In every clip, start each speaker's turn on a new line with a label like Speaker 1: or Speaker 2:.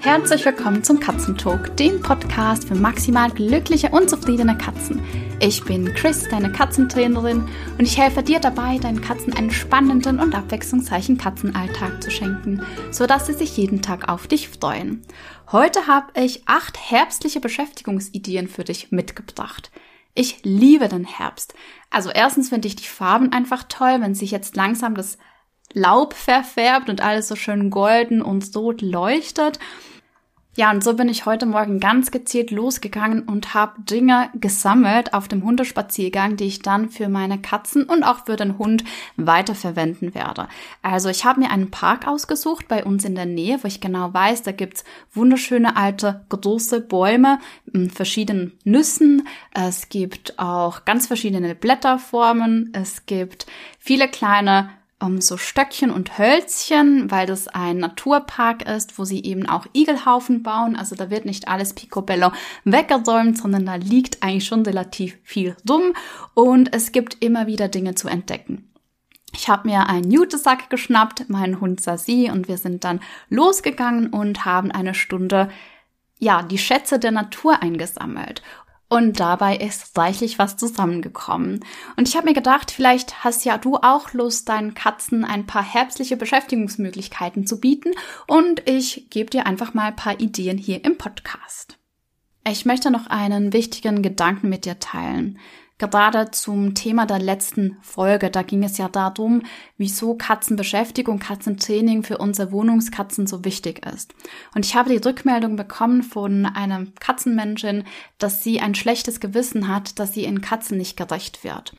Speaker 1: Herzlich willkommen zum Katzentalk, dem Podcast für maximal glückliche und zufriedene Katzen. Ich bin Chris, deine Katzentrainerin, und ich helfe dir dabei, deinen Katzen einen spannenden und abwechslungsreichen Katzenalltag zu schenken, sodass sie sich jeden Tag auf dich freuen. Heute habe ich acht herbstliche Beschäftigungsideen für dich mitgebracht. Ich liebe den Herbst. Also erstens finde ich die Farben einfach toll, wenn sich jetzt langsam das Laub verfärbt und alles so schön golden und rot leuchtet. Ja, und so bin ich heute Morgen ganz gezielt losgegangen und habe Dinge gesammelt auf dem Hundespaziergang, die ich dann für meine Katzen und auch für den Hund weiterverwenden werde. Also ich habe mir einen Park ausgesucht bei uns in der Nähe, wo ich genau weiß, da gibt's wunderschöne alte große Bäume mit verschiedenen Nüssen. Es gibt auch ganz verschiedene Blätterformen. Es gibt viele kleine um, so Stöckchen und Hölzchen, weil das ein Naturpark ist, wo sie eben auch Igelhaufen bauen. Also da wird nicht alles picobello weggeräumt, sondern da liegt eigentlich schon relativ viel dumm und es gibt immer wieder Dinge zu entdecken. Ich habe mir einen Jutesack geschnappt, meinen Hund Sasi und wir sind dann losgegangen und haben eine Stunde ja, die Schätze der Natur eingesammelt. Und dabei ist reichlich was zusammengekommen. Und ich habe mir gedacht, vielleicht hast ja du auch Lust, deinen Katzen ein paar herbstliche Beschäftigungsmöglichkeiten zu bieten. Und ich gebe dir einfach mal ein paar Ideen hier im Podcast. Ich möchte noch einen wichtigen Gedanken mit dir teilen gerade zum Thema der letzten Folge. Da ging es ja darum, wieso Katzenbeschäftigung, Katzentraining für unsere Wohnungskatzen so wichtig ist. Und ich habe die Rückmeldung bekommen von einer Katzenmenschin, dass sie ein schlechtes Gewissen hat, dass sie in Katzen nicht gerecht wird.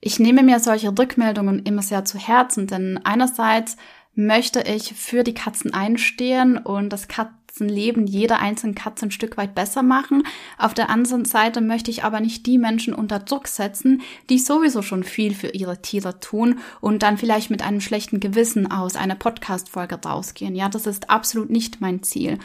Speaker 1: Ich nehme mir solche Rückmeldungen immer sehr zu Herzen, denn einerseits möchte ich für die Katzen einstehen und das Katzenleben jeder einzelnen Katze ein Stück weit besser machen. Auf der anderen Seite möchte ich aber nicht die Menschen unter Druck setzen, die sowieso schon viel für ihre Tiere tun und dann vielleicht mit einem schlechten Gewissen aus einer Podcast-Folge rausgehen. Ja, das ist absolut nicht mein Ziel.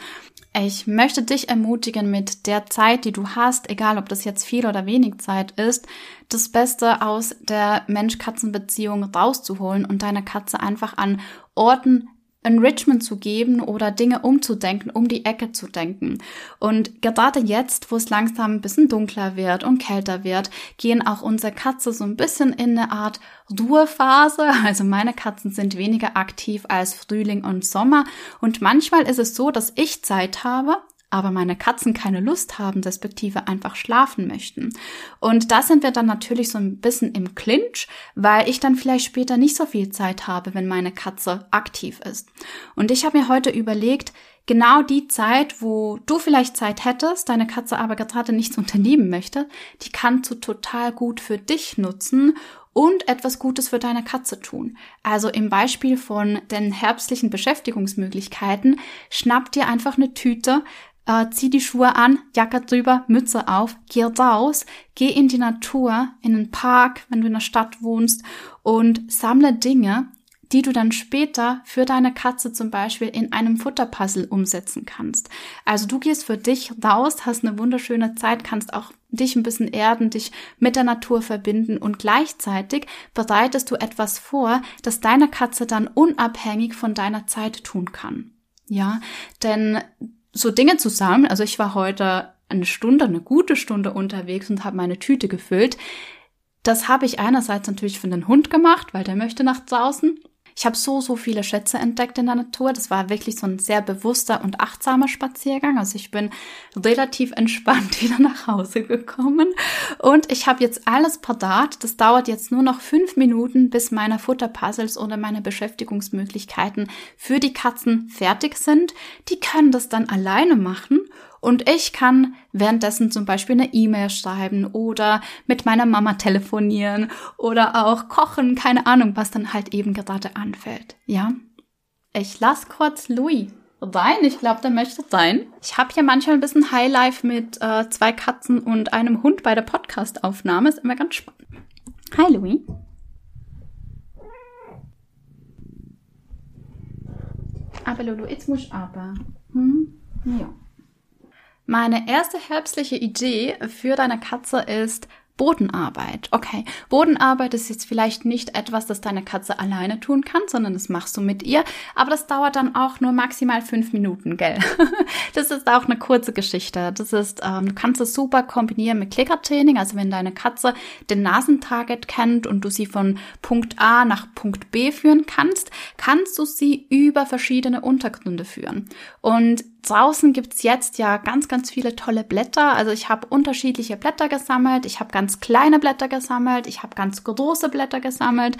Speaker 1: Ich möchte dich ermutigen, mit der Zeit, die du hast, egal ob das jetzt viel oder wenig Zeit ist, das Beste aus der Mensch-Katzen-Beziehung rauszuholen und deine Katze einfach an Orten Enrichment zu geben oder Dinge umzudenken, um die Ecke zu denken. Und gerade jetzt, wo es langsam ein bisschen dunkler wird und kälter wird, gehen auch unsere Katze so ein bisschen in eine Art Ruhephase. Also meine Katzen sind weniger aktiv als Frühling und Sommer. Und manchmal ist es so, dass ich Zeit habe, aber meine Katzen keine Lust haben, respektive einfach schlafen möchten. Und da sind wir dann natürlich so ein bisschen im Clinch, weil ich dann vielleicht später nicht so viel Zeit habe, wenn meine Katze aktiv ist. Und ich habe mir heute überlegt, genau die Zeit, wo du vielleicht Zeit hättest, deine Katze aber gerade nichts unternehmen möchte, die kannst du total gut für dich nutzen und etwas Gutes für deine Katze tun. Also im Beispiel von den herbstlichen Beschäftigungsmöglichkeiten, schnapp dir einfach eine Tüte, äh, zieh die Schuhe an, Jacke drüber, Mütze auf, geh raus, geh in die Natur, in den Park, wenn du in der Stadt wohnst und sammle Dinge, die du dann später für deine Katze zum Beispiel in einem Futterpuzzle umsetzen kannst. Also du gehst für dich raus, hast eine wunderschöne Zeit, kannst auch dich ein bisschen erden, dich mit der Natur verbinden und gleichzeitig bereitest du etwas vor, das deine Katze dann unabhängig von deiner Zeit tun kann. Ja, denn so Dinge zusammen. Also ich war heute eine Stunde, eine gute Stunde unterwegs und habe meine Tüte gefüllt. Das habe ich einerseits natürlich für den Hund gemacht, weil der möchte nach draußen. Ich habe so, so viele Schätze entdeckt in der Natur. Das war wirklich so ein sehr bewusster und achtsamer Spaziergang. Also ich bin relativ entspannt wieder nach Hause gekommen. Und ich habe jetzt alles parat. Das dauert jetzt nur noch fünf Minuten, bis meine Futterpuzzles oder meine Beschäftigungsmöglichkeiten für die Katzen fertig sind. Die können das dann alleine machen und ich kann währenddessen zum Beispiel eine E-Mail schreiben oder mit meiner Mama telefonieren oder auch kochen, keine Ahnung, was dann halt eben gerade anfällt. Ja? Ich lass kurz Louis rein. Ich glaube, der möchte sein. Ich habe hier manchmal ein bisschen Highlife mit äh, zwei Katzen und einem Hund bei der Podcast-Aufnahme. Ist immer ganz spannend. Hi, Louis. Aber Lulu, jetzt muss ich aber. Hm? Ja. Meine erste herbstliche Idee für deine Katze ist Bodenarbeit. Okay, Bodenarbeit ist jetzt vielleicht nicht etwas, das deine Katze alleine tun kann, sondern das machst du mit ihr. Aber das dauert dann auch nur maximal fünf Minuten, gell? das ist auch eine kurze Geschichte. Das ist, ähm, du kannst es super kombinieren mit Klickertraining. Also wenn deine Katze den Nasentarget kennt und du sie von Punkt A nach Punkt B führen kannst, kannst du sie über verschiedene Untergründe führen. Und draußen gibt's jetzt ja ganz, ganz viele tolle Blätter. Also ich habe unterschiedliche Blätter gesammelt. Ich habe ganz kleine Blätter gesammelt. Ich habe ganz große Blätter gesammelt.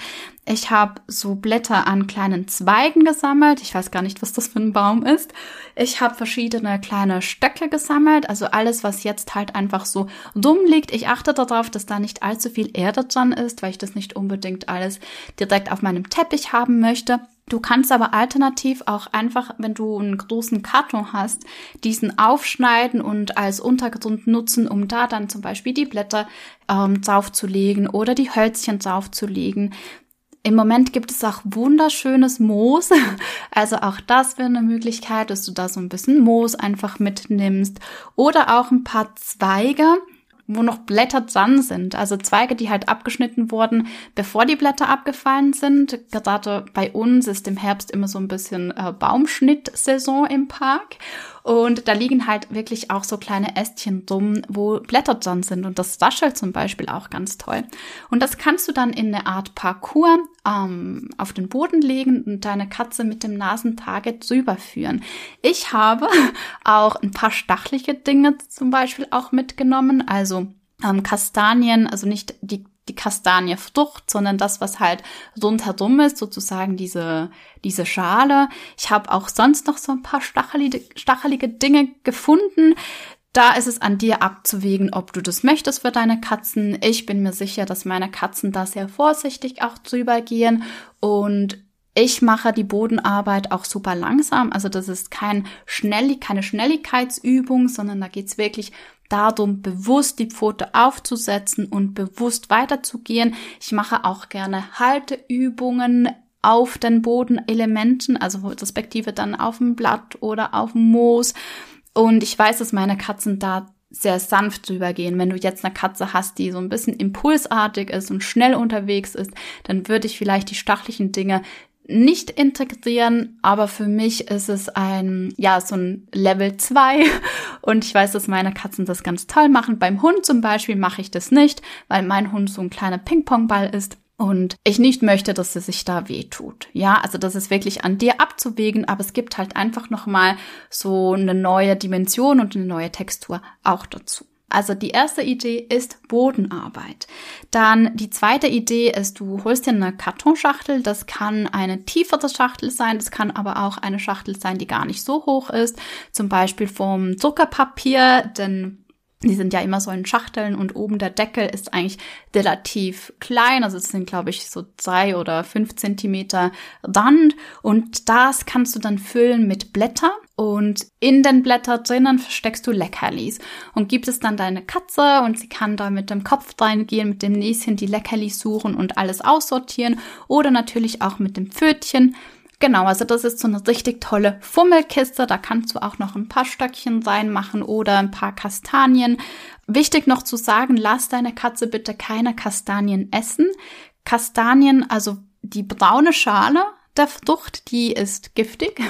Speaker 1: Ich habe so Blätter an kleinen Zweigen gesammelt. Ich weiß gar nicht, was das für ein Baum ist. Ich habe verschiedene kleine Stöcke gesammelt. Also alles, was jetzt halt einfach so dumm liegt. Ich achte darauf, dass da nicht allzu viel Erde dran ist, weil ich das nicht unbedingt alles direkt auf meinem Teppich haben möchte. Du kannst aber alternativ auch einfach, wenn du einen großen Karton hast, diesen aufschneiden und als Untergrund nutzen, um da dann zum Beispiel die Blätter ähm, draufzulegen oder die Hölzchen draufzulegen. Im Moment gibt es auch wunderschönes Moos. Also auch das wäre eine Möglichkeit, dass du da so ein bisschen Moos einfach mitnimmst. Oder auch ein paar Zweige wo noch Blätter dran sind. Also Zweige, die halt abgeschnitten wurden, bevor die Blätter abgefallen sind. Gerade bei uns ist im Herbst immer so ein bisschen äh, Baumschnittsaison im Park. Und da liegen halt wirklich auch so kleine Ästchen drum, wo Blätter dran sind. Und das raschelt zum Beispiel auch ganz toll. Und das kannst du dann in eine Art Parcours ähm, auf den Boden legen und deine Katze mit dem Nasentarget drüber führen. Ich habe auch ein paar stachelige Dinge zum Beispiel auch mitgenommen. Also ähm, Kastanien, also nicht die die Kastaniefrucht, sondern das, was halt rundherum ist, sozusagen diese, diese Schale. Ich habe auch sonst noch so ein paar stachelige, stachelige Dinge gefunden. Da ist es an dir abzuwägen, ob du das möchtest für deine Katzen. Ich bin mir sicher, dass meine Katzen da sehr vorsichtig auch drüber gehen und ich mache die Bodenarbeit auch super langsam. Also das ist kein Schnelli keine Schnelligkeitsübung, sondern da geht's wirklich darum, bewusst die Pfote aufzusetzen und bewusst weiterzugehen. Ich mache auch gerne Halteübungen auf den Bodenelementen, also respektive dann auf dem Blatt oder auf dem Moos. Und ich weiß, dass meine Katzen da sehr sanft drüber gehen. Wenn du jetzt eine Katze hast, die so ein bisschen impulsartig ist und schnell unterwegs ist, dann würde ich vielleicht die stachlichen Dinge nicht integrieren, aber für mich ist es ein, ja, so ein Level 2 und ich weiß, dass meine Katzen das ganz toll machen. Beim Hund zum Beispiel mache ich das nicht, weil mein Hund so ein kleiner Ping-Pong-Ball ist und ich nicht möchte, dass sie sich da wehtut. Ja, also das ist wirklich an dir abzuwägen, aber es gibt halt einfach nochmal so eine neue Dimension und eine neue Textur auch dazu. Also die erste Idee ist Bodenarbeit. Dann die zweite Idee ist, du holst dir eine Kartonschachtel. Das kann eine tiefere Schachtel sein, das kann aber auch eine Schachtel sein, die gar nicht so hoch ist. Zum Beispiel vom Zuckerpapier, denn die sind ja immer so in Schachteln und oben der Deckel ist eigentlich relativ klein. Also es sind, glaube ich, so zwei oder fünf Zentimeter Rand. Und das kannst du dann füllen mit Blätter. Und in den Blättern drinnen versteckst du Leckerlis und gibst es dann deine Katze und sie kann da mit dem Kopf reingehen, mit dem Näschen die Leckerlis suchen und alles aussortieren oder natürlich auch mit dem Pfötchen. Genau, also das ist so eine richtig tolle Fummelkiste. Da kannst du auch noch ein paar Stöckchen reinmachen oder ein paar Kastanien. Wichtig noch zu sagen, lass deine Katze bitte keine Kastanien essen. Kastanien, also die braune Schale der Frucht, die ist giftig.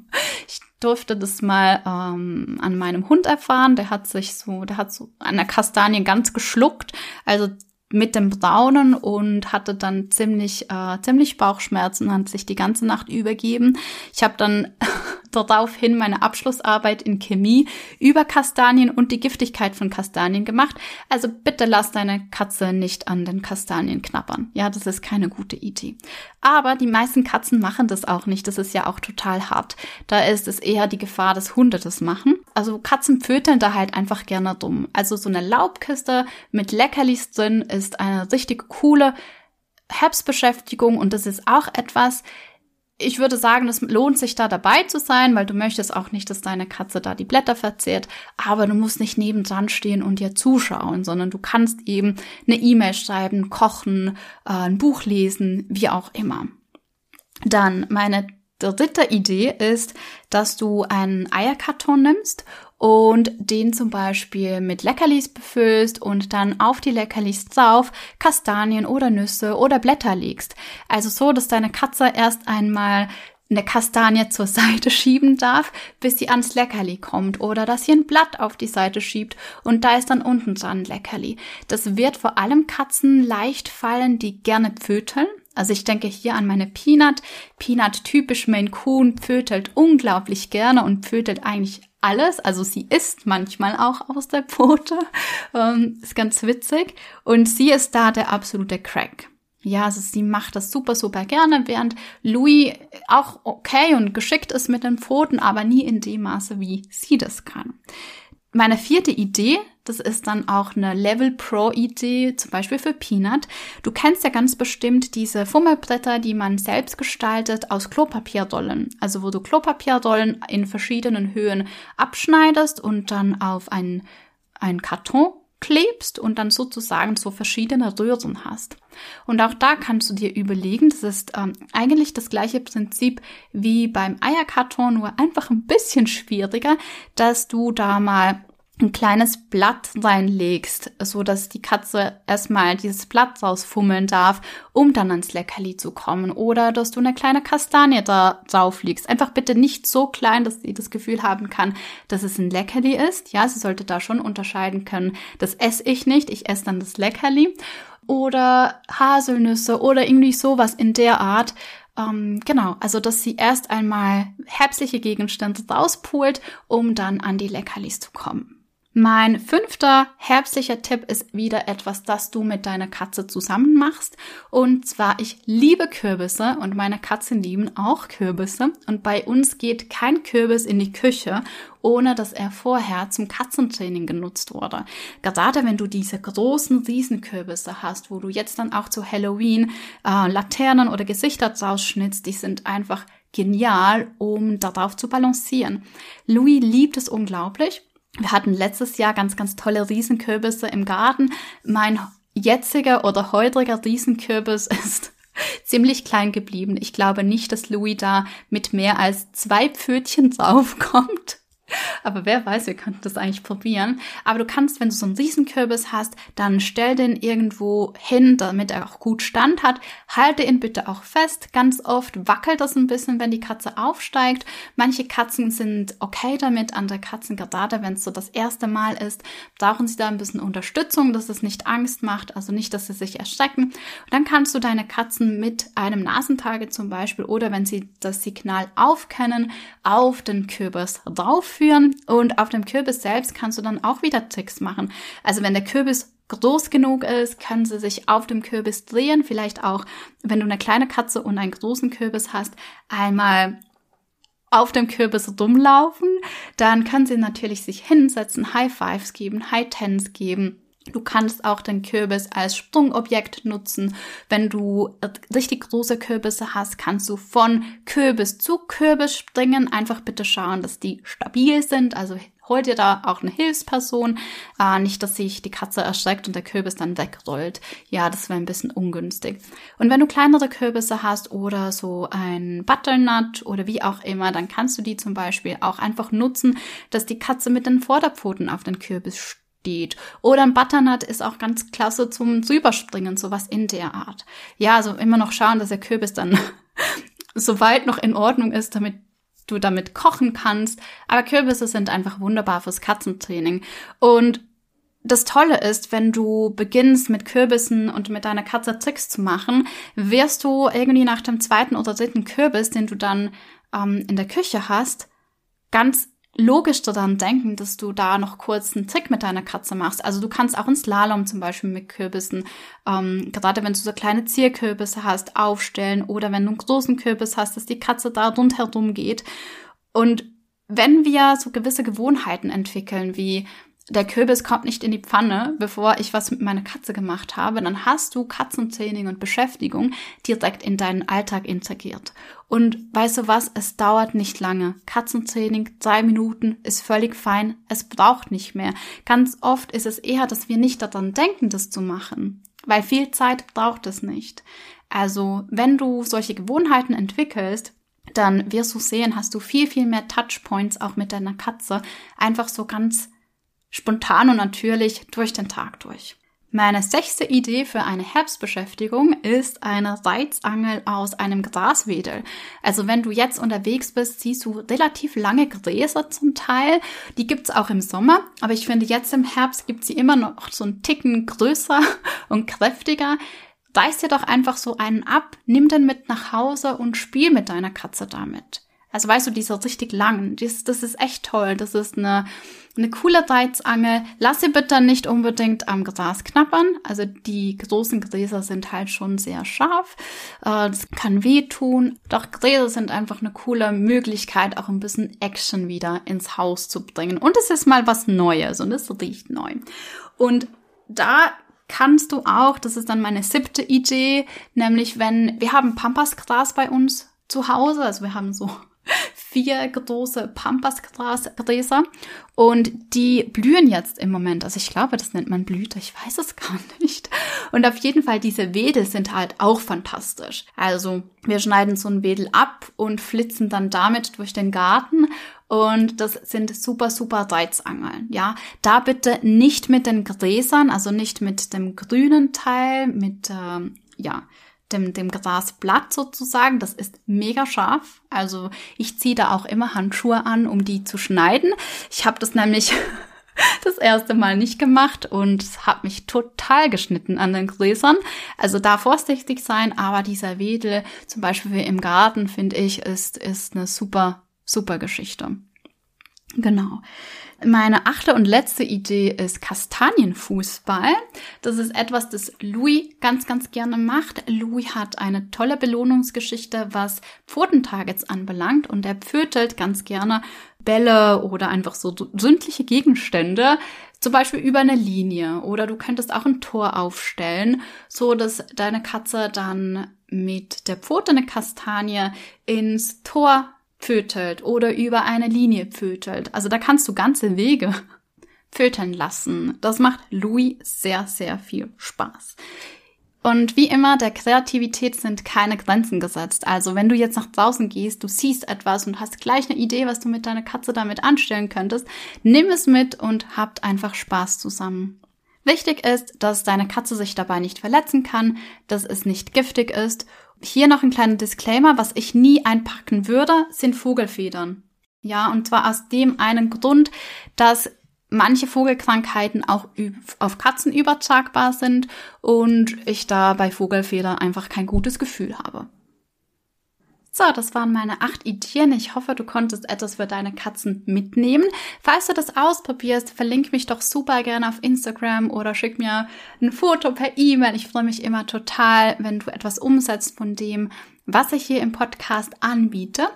Speaker 1: ich durfte das mal ähm, an meinem Hund erfahren. Der hat sich so, der hat so eine Kastanie ganz geschluckt. Also mit dem Braunen und hatte dann ziemlich, äh, ziemlich Bauchschmerzen, hat sich die ganze Nacht übergeben. Ich habe dann daraufhin meine Abschlussarbeit in Chemie über Kastanien und die Giftigkeit von Kastanien gemacht. Also bitte lass deine Katze nicht an den Kastanien knabbern. Ja, das ist keine gute Idee. Aber die meisten Katzen machen das auch nicht. Das ist ja auch total hart. Da ist es eher die Gefahr, dass Hunde das machen. Also Katzen pöteln da halt einfach gerne dumm. Also so eine Laubkiste mit Leckerlis drin ist eine richtig coole Herbstbeschäftigung und das ist auch etwas, ich würde sagen, es lohnt sich da dabei zu sein, weil du möchtest auch nicht, dass deine Katze da die Blätter verzehrt, aber du musst nicht nebendran stehen und dir zuschauen, sondern du kannst eben eine E-Mail schreiben, kochen, äh, ein Buch lesen, wie auch immer. Dann meine dritte Idee ist, dass du einen Eierkarton nimmst und den zum Beispiel mit Leckerlis befüllst und dann auf die Leckerlis drauf Kastanien oder Nüsse oder Blätter legst. Also so, dass deine Katze erst einmal eine Kastanie zur Seite schieben darf, bis sie ans Leckerli kommt oder dass sie ein Blatt auf die Seite schiebt und da ist dann unten dran Leckerli. Das wird vor allem Katzen leicht fallen, die gerne pföteln. Also ich denke hier an meine Peanut. Peanut typisch Maine Coon pfötelt unglaublich gerne und pfötelt eigentlich alles. Also sie isst manchmal auch aus der Pfote. Ähm, ist ganz witzig. Und sie ist da der absolute Crack. Ja, also sie macht das super, super gerne, während Louis auch okay und geschickt ist mit den Pfoten, aber nie in dem Maße, wie sie das kann. Meine vierte Idee, das ist dann auch eine Level Pro Idee, zum Beispiel für Peanut. Du kennst ja ganz bestimmt diese Fummelblätter, die man selbst gestaltet aus Klopapierdollen. Also wo du Klopapierdollen in verschiedenen Höhen abschneidest und dann auf einen, einen Karton klebst und dann sozusagen so verschiedene Röhren hast. Und auch da kannst du dir überlegen, das ist ähm, eigentlich das gleiche Prinzip wie beim Eierkarton, nur einfach ein bisschen schwieriger, dass du da mal ein kleines Blatt reinlegst, so dass die Katze erstmal dieses Blatt rausfummeln darf, um dann ans Leckerli zu kommen. Oder dass du eine kleine Kastanie da drauf legst. Einfach bitte nicht so klein, dass sie das Gefühl haben kann, dass es ein Leckerli ist. Ja, sie sollte da schon unterscheiden können. Das esse ich nicht, ich esse dann das Leckerli. Oder Haselnüsse oder irgendwie sowas in der Art. Ähm, genau, also dass sie erst einmal herbstliche Gegenstände rauspult, um dann an die Leckerlis zu kommen. Mein fünfter herbstlicher Tipp ist wieder etwas, das du mit deiner Katze zusammen machst. Und zwar, ich liebe Kürbisse und meine Katzen lieben auch Kürbisse. Und bei uns geht kein Kürbis in die Küche, ohne dass er vorher zum Katzentraining genutzt wurde. Gerade wenn du diese großen Riesenkürbisse hast, wo du jetzt dann auch zu Halloween äh, Laternen oder Gesichter draus die sind einfach genial, um darauf zu balancieren. Louis liebt es unglaublich wir hatten letztes Jahr ganz, ganz tolle Riesenkürbisse im Garten. Mein jetziger oder heutiger Riesenkürbis ist ziemlich klein geblieben. Ich glaube nicht, dass Louis da mit mehr als zwei Pfötchen draufkommt. Aber wer weiß, wir könnten das eigentlich probieren. Aber du kannst, wenn du so einen Riesenkürbis hast, dann stell den irgendwo hin, damit er auch gut Stand hat. Halte ihn bitte auch fest. Ganz oft wackelt das ein bisschen, wenn die Katze aufsteigt. Manche Katzen sind okay damit, andere Katzen, gerade wenn es so das erste Mal ist, brauchen sie da ein bisschen Unterstützung, dass es nicht Angst macht, also nicht, dass sie sich erschrecken. Und dann kannst du deine Katzen mit einem Nasentage zum Beispiel oder wenn sie das Signal aufkennen, auf den Kürbis drauf ausführen und auf dem Kürbis selbst kannst du dann auch wieder Tricks machen. Also wenn der Kürbis groß genug ist, können sie sich auf dem Kürbis drehen. Vielleicht auch, wenn du eine kleine Katze und einen großen Kürbis hast, einmal auf dem Kürbis rumlaufen. Dann können sie natürlich sich hinsetzen, High Fives geben, High Tens geben Du kannst auch den Kürbis als Sprungobjekt nutzen. Wenn du richtig große Kürbisse hast, kannst du von Kürbis zu Kürbis springen. Einfach bitte schauen, dass die stabil sind. Also hol dir da auch eine Hilfsperson. Äh, nicht, dass sich die Katze erschreckt und der Kürbis dann wegrollt. Ja, das wäre ein bisschen ungünstig. Und wenn du kleinere Kürbisse hast oder so ein Butternut oder wie auch immer, dann kannst du die zum Beispiel auch einfach nutzen, dass die Katze mit den Vorderpfoten auf den Kürbis steht. Oder ein Butternut ist auch ganz klasse zum Drüberspringen, sowas in der Art. Ja, also immer noch schauen, dass der Kürbis dann soweit noch in Ordnung ist, damit du damit kochen kannst. Aber Kürbisse sind einfach wunderbar fürs Katzentraining. Und das Tolle ist, wenn du beginnst mit Kürbissen und mit deiner Katze Tricks zu machen, wirst du irgendwie nach dem zweiten oder dritten Kürbis, den du dann ähm, in der Küche hast, ganz logisch daran denken, dass du da noch kurz einen Trick mit deiner Katze machst. Also du kannst auch einen Slalom zum Beispiel mit Kürbissen, ähm, gerade wenn du so kleine Zierkürbisse hast, aufstellen oder wenn du einen großen Kürbis hast, dass die Katze da rundherum geht. Und wenn wir so gewisse Gewohnheiten entwickeln, wie der Kürbis kommt nicht in die Pfanne, bevor ich was mit meiner Katze gemacht habe, dann hast du Katzentraining und Beschäftigung direkt in deinen Alltag integriert. Und weißt du was, es dauert nicht lange. Katzentraining, drei Minuten ist völlig fein. Es braucht nicht mehr. Ganz oft ist es eher, dass wir nicht daran denken, das zu machen. Weil viel Zeit braucht es nicht. Also, wenn du solche Gewohnheiten entwickelst, dann wirst du sehen, hast du viel, viel mehr Touchpoints auch mit deiner Katze. Einfach so ganz spontan und natürlich durch den Tag durch. Meine sechste Idee für eine Herbstbeschäftigung ist eine Reizangel aus einem Graswedel. Also wenn du jetzt unterwegs bist, siehst du relativ lange Gräser zum Teil. Die gibt's auch im Sommer, aber ich finde jetzt im Herbst gibt sie immer noch so einen Ticken größer und kräftiger. Reiß dir doch einfach so einen ab, nimm den mit nach Hause und spiel mit deiner Katze damit. Also weißt du, diese richtig langen, das, das ist echt toll. Das ist eine, eine coole Reizangel. Lass sie bitte nicht unbedingt am Gras knappern. Also die großen Gräser sind halt schon sehr scharf. Äh, das kann wehtun. Doch Gräser sind einfach eine coole Möglichkeit, auch ein bisschen Action wieder ins Haus zu bringen. Und es ist mal was Neues und es riecht neu. Und da kannst du auch, das ist dann meine siebte Idee, nämlich wenn wir haben Pampasgras bei uns zu Hause, also wir haben so vier große Pampasgräser und die blühen jetzt im Moment. Also ich glaube, das nennt man Blüte, ich weiß es gar nicht. Und auf jeden Fall diese Wedel sind halt auch fantastisch. Also wir schneiden so ein Wedel ab und flitzen dann damit durch den Garten und das sind super, super Reizangeln. Ja, da bitte nicht mit den Gräsern, also nicht mit dem grünen Teil, mit, ähm, ja, dem, dem Grasblatt sozusagen. Das ist mega scharf. Also ich ziehe da auch immer Handschuhe an, um die zu schneiden. Ich habe das nämlich das erste Mal nicht gemacht und habe mich total geschnitten an den Gräsern. Also da vorsichtig sein, aber dieser Wedel, zum Beispiel im Garten, finde ich, ist, ist eine super, super Geschichte. Genau. Meine achte und letzte Idee ist Kastanienfußball. Das ist etwas, das Louis ganz, ganz gerne macht. Louis hat eine tolle Belohnungsgeschichte, was Pfotentargets anbelangt und er pfötelt ganz gerne Bälle oder einfach so sündliche Gegenstände, zum Beispiel über eine Linie oder du könntest auch ein Tor aufstellen, so dass deine Katze dann mit der Pfote eine Kastanie ins Tor pfötelt oder über eine Linie pfötelt. Also da kannst du ganze Wege pföteln lassen. Das macht Louis sehr, sehr viel Spaß. Und wie immer, der Kreativität sind keine Grenzen gesetzt. Also wenn du jetzt nach draußen gehst, du siehst etwas und hast gleich eine Idee, was du mit deiner Katze damit anstellen könntest, nimm es mit und habt einfach Spaß zusammen. Wichtig ist, dass deine Katze sich dabei nicht verletzen kann, dass es nicht giftig ist hier noch ein kleiner Disclaimer, was ich nie einpacken würde, sind Vogelfedern. Ja, und zwar aus dem einen Grund, dass manche Vogelkrankheiten auch auf Katzen übertragbar sind und ich da bei Vogelfeder einfach kein gutes Gefühl habe. So, das waren meine acht Ideen. Ich hoffe, du konntest etwas für deine Katzen mitnehmen. Falls du das ausprobierst, verlink mich doch super gerne auf Instagram oder schick mir ein Foto per E-Mail. Ich freue mich immer total, wenn du etwas umsetzt von dem, was ich hier im Podcast anbiete.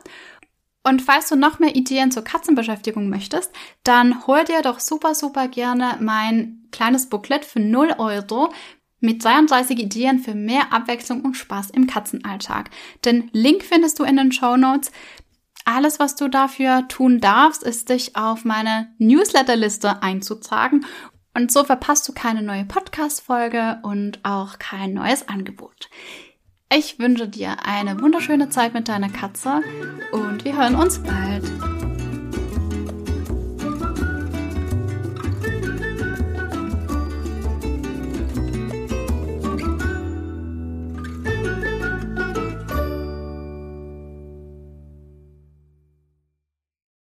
Speaker 1: Und falls du noch mehr Ideen zur Katzenbeschäftigung möchtest, dann hol dir doch super, super gerne mein kleines Booklet für 0 Euro mit 32 Ideen für mehr Abwechslung und Spaß im Katzenalltag. Den Link findest du in den Show Notes. Alles, was du dafür tun darfst, ist dich auf meine Newsletterliste einzutragen und so verpasst du keine neue Podcast-Folge und auch kein neues Angebot. Ich wünsche dir eine wunderschöne Zeit mit deiner Katze und wir hören uns bald.